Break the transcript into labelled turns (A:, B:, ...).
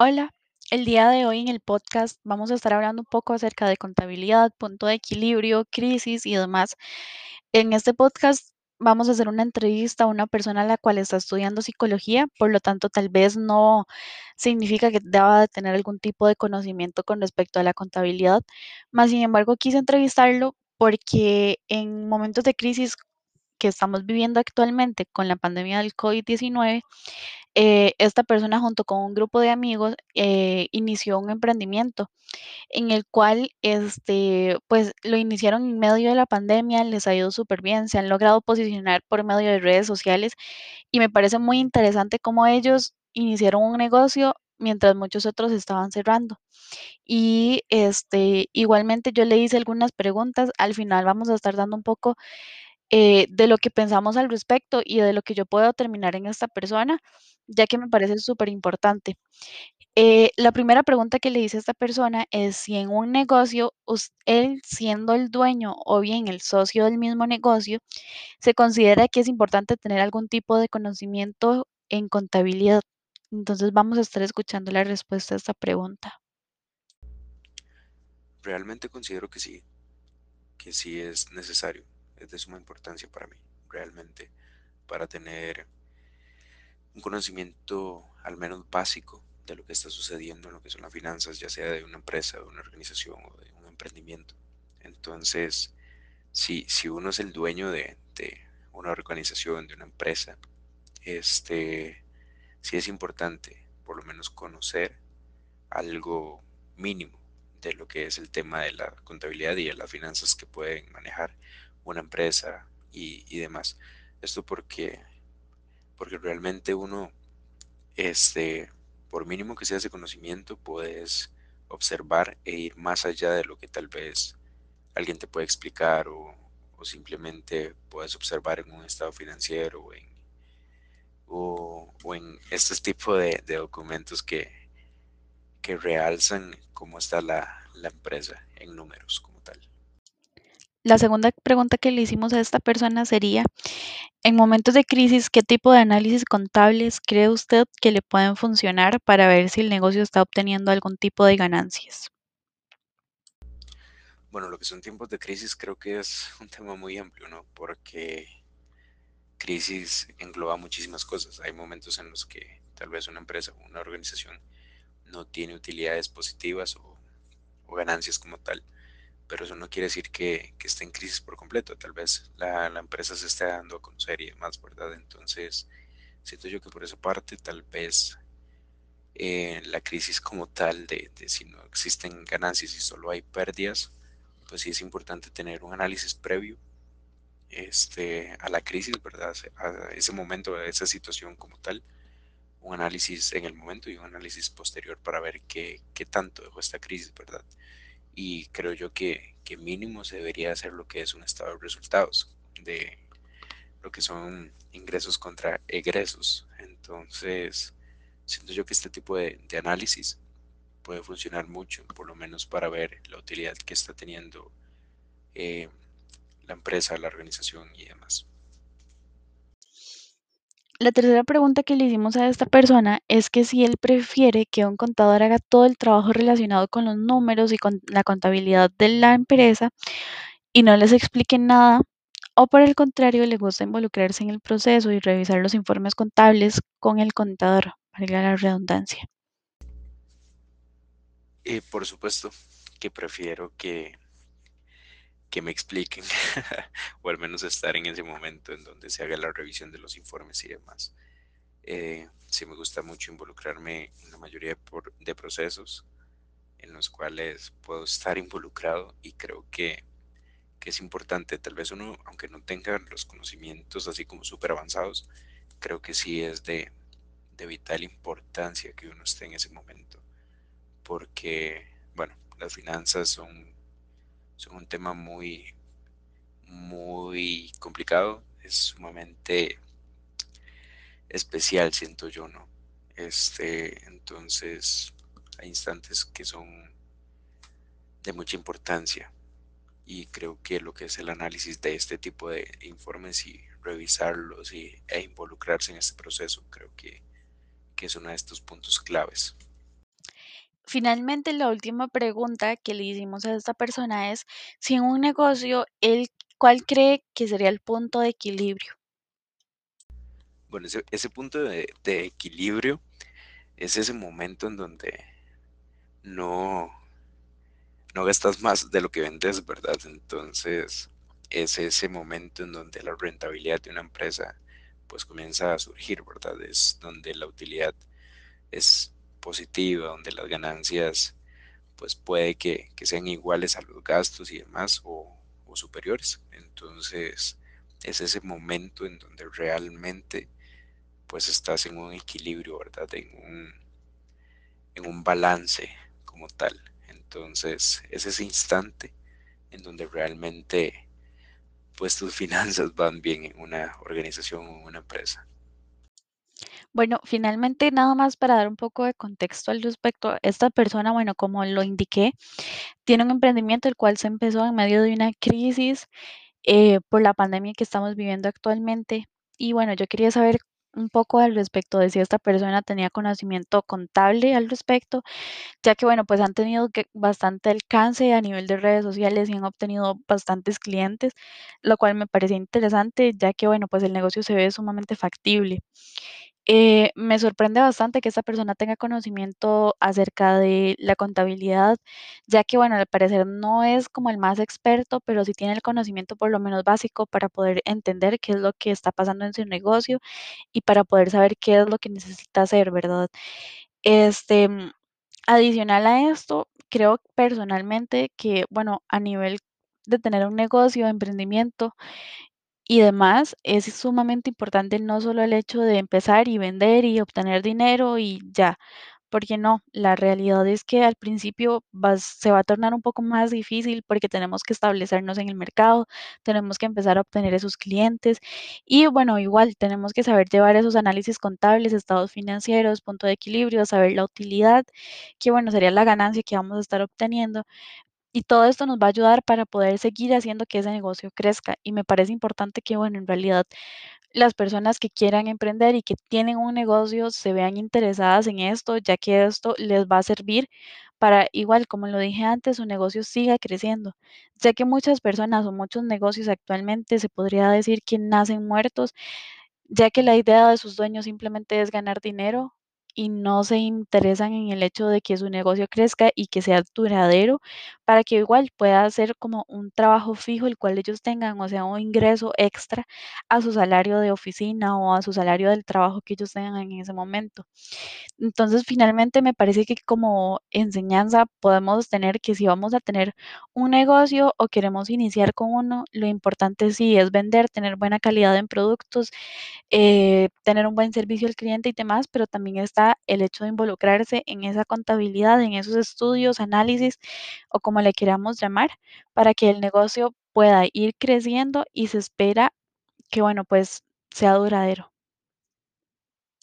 A: Hola, el día de hoy en el podcast vamos a estar hablando un poco acerca de contabilidad, punto de equilibrio, crisis y demás. En este podcast vamos a hacer una entrevista a una persona a la cual está estudiando psicología, por lo tanto tal vez no significa que deba de tener algún tipo de conocimiento con respecto a la contabilidad, más sin embargo quise entrevistarlo porque en momentos de crisis que estamos viviendo actualmente con la pandemia del COVID-19, eh, esta persona junto con un grupo de amigos eh, inició un emprendimiento en el cual este, pues lo iniciaron en medio de la pandemia, les ha ido súper bien, se han logrado posicionar por medio de redes sociales y me parece muy interesante cómo ellos iniciaron un negocio mientras muchos otros estaban cerrando. Y este, igualmente yo le hice algunas preguntas, al final vamos a estar dando un poco eh, de lo que pensamos al respecto y de lo que yo puedo determinar en esta persona, ya que me parece súper importante. Eh, la primera pregunta que le hice a esta persona es si en un negocio, él siendo el dueño o bien el socio del mismo negocio, se considera que es importante tener algún tipo de conocimiento en contabilidad. Entonces vamos a estar escuchando la respuesta a esta pregunta.
B: Realmente considero que sí, que sí es necesario, es de suma importancia para mí, realmente, para tener un conocimiento al menos básico de lo que está sucediendo en lo que son las finanzas, ya sea de una empresa, de una organización o de un emprendimiento. Entonces, si, si uno es el dueño de, de una organización, de una empresa, este, sí es importante por lo menos conocer algo mínimo de lo que es el tema de la contabilidad y de las finanzas que pueden manejar una empresa y, y demás. Esto porque, porque realmente uno, este, por mínimo que sea ese conocimiento, puedes observar e ir más allá de lo que tal vez alguien te puede explicar o, o simplemente puedes observar en un estado financiero o en, o, en este tipo de, documentos que, que realzan cómo está la, la empresa en números como.
A: La segunda pregunta que le hicimos a esta persona sería, en momentos de crisis, ¿qué tipo de análisis contables cree usted que le pueden funcionar para ver si el negocio está obteniendo algún tipo de ganancias?
B: Bueno, lo que son tiempos de crisis creo que es un tema muy amplio, ¿no? Porque crisis engloba muchísimas cosas. Hay momentos en los que tal vez una empresa o una organización no tiene utilidades positivas o, o ganancias como tal, pero eso no quiere decir que, que esté en crisis por completo. Tal vez la, la empresa se esté dando a conocer y demás, ¿verdad? Entonces, siento yo que por esa parte tal vez eh, la crisis como tal de, si no existen ganancias y solo hay pérdidas, pues sí es importante tener un análisis previo este, a la crisis, ¿verdad? A ese momento, a esa situación como tal, un análisis en el momento y un análisis posterior para ver qué, qué tanto dejó esta crisis, ¿verdad? Y creo yo que, que mínimo se debería hacer lo que es un estado de resultados, de lo que son ingresos contra egresos. Entonces, siento yo que este tipo de, de análisis puede funcionar mucho, por lo menos para ver la utilidad que está teniendo eh, la empresa, la organización y demás.
A: La tercera pregunta que le hicimos a esta persona es que si él prefiere que un contador haga todo el trabajo relacionado con los números y con la contabilidad de la empresa y no les explique nada, o por el contrario, le gusta involucrarse en el proceso y revisar los informes contables con el contador, valga la redundancia.
B: Y por supuesto que prefiero que, que me expliquen, o al menos estar en ese momento en donde se haga la revisión de los informes y demás. Eh, sí me gusta mucho involucrarme en la mayoría de, procesos en los cuales puedo estar involucrado y creo que, que es importante. Tal vez uno, aunque no tenga los conocimientos así como súper avanzados, creo que sí es de, de vital importancia que uno esté en ese momento. Porque, bueno, las finanzas son, son un tema muy, muy complicado. Es sumamente especial, siento yo, ¿no? Este, entonces, hay instantes que son de mucha importancia y creo que lo que es el análisis de este tipo de informes y revisarlos y, e involucrarse en este proceso, creo que, que es uno de estos puntos claves.
A: Finalmente, la última pregunta que le hicimos a esta persona es si en un negocio, él, ¿cuál cree que sería el punto de equilibrio?
B: Bueno, ese, punto de, de equilibrio es ese momento en donde no, no gastas más de lo que vendes, ¿verdad? Entonces, es ese momento en donde la rentabilidad de una empresa pues comienza a surgir, ¿verdad? Es donde la utilidad es positiva, donde las ganancias pues puede que, que sean iguales a los gastos y demás o, superiores. Entonces, es ese momento en donde realmente pues estás en un equilibrio, ¿verdad? En un, en un balance como tal. Entonces es ese instante en donde realmente pues tus finanzas van bien en una organización o en una empresa.
A: Bueno, finalmente, nada más para dar un poco de contexto al respecto, esta persona, bueno, como lo indiqué, tiene un emprendimiento el cual se empezó en medio de una crisis eh, por la pandemia que estamos viviendo actualmente. Y bueno, yo quería saber un poco al respecto de si esta persona tenía conocimiento contable al respecto, ya que bueno, pues han tenido bastante alcance a nivel de redes sociales y han obtenido bastantes clientes, lo cual me parecía interesante, ya que bueno, pues el negocio se ve sumamente factible. Eh, me sorprende bastante que esta persona tenga conocimiento acerca de la contabilidad, ya que, bueno, al parecer no es como el más experto, pero sí tiene el conocimiento por lo menos básico para poder entender qué es lo que está pasando en su negocio y para poder saber qué es lo que necesita hacer, ¿verdad? Este, mm, adicional a esto, creo personalmente que, bueno, a nivel de tener un negocio, emprendimiento, y demás, es sumamente importante no solo el hecho de empezar y vender y obtener dinero y ya, porque no, la realidad es que al principio se va a tornar un poco más difícil porque tenemos que establecernos en el mercado, tenemos que empezar a obtener esos clientes y bueno, igual tenemos que saber llevar esos análisis contables, estados financieros, punto de equilibrio, saber la utilidad, que bueno, sería la ganancia que vamos a estar obteniendo y todo esto nos va a ayudar para poder seguir haciendo que ese negocio crezca. Y me parece importante que, bueno, en realidad las personas que quieran emprender y que tienen un negocio se vean interesadas en esto, ya que esto les va a servir para, igual como lo dije antes, su negocio siga creciendo. Ya que muchas personas o muchos negocios actualmente se podría decir que nacen muertos ya que la idea de sus dueños simplemente es ganar dinero y no se interesan en el hecho de que su negocio crezca y que sea duradero para que igual pueda ser como un trabajo fijo el cual ellos tengan, o sea, un ingreso extra a su salario de oficina o a su salario del trabajo que ellos tengan en ese momento. Entonces, finalmente me parece que como enseñanza podemos tener que si vamos a tener un negocio o queremos iniciar con uno, lo importante sí es vender, tener buena calidad en productos, eh, tener un buen servicio al cliente y demás, pero también está el hecho de involucrarse en esa contabilidad, en esos estudios, análisis o como le queramos llamar, para que el negocio pueda ir creciendo y se espera que, bueno, pues sea duradero.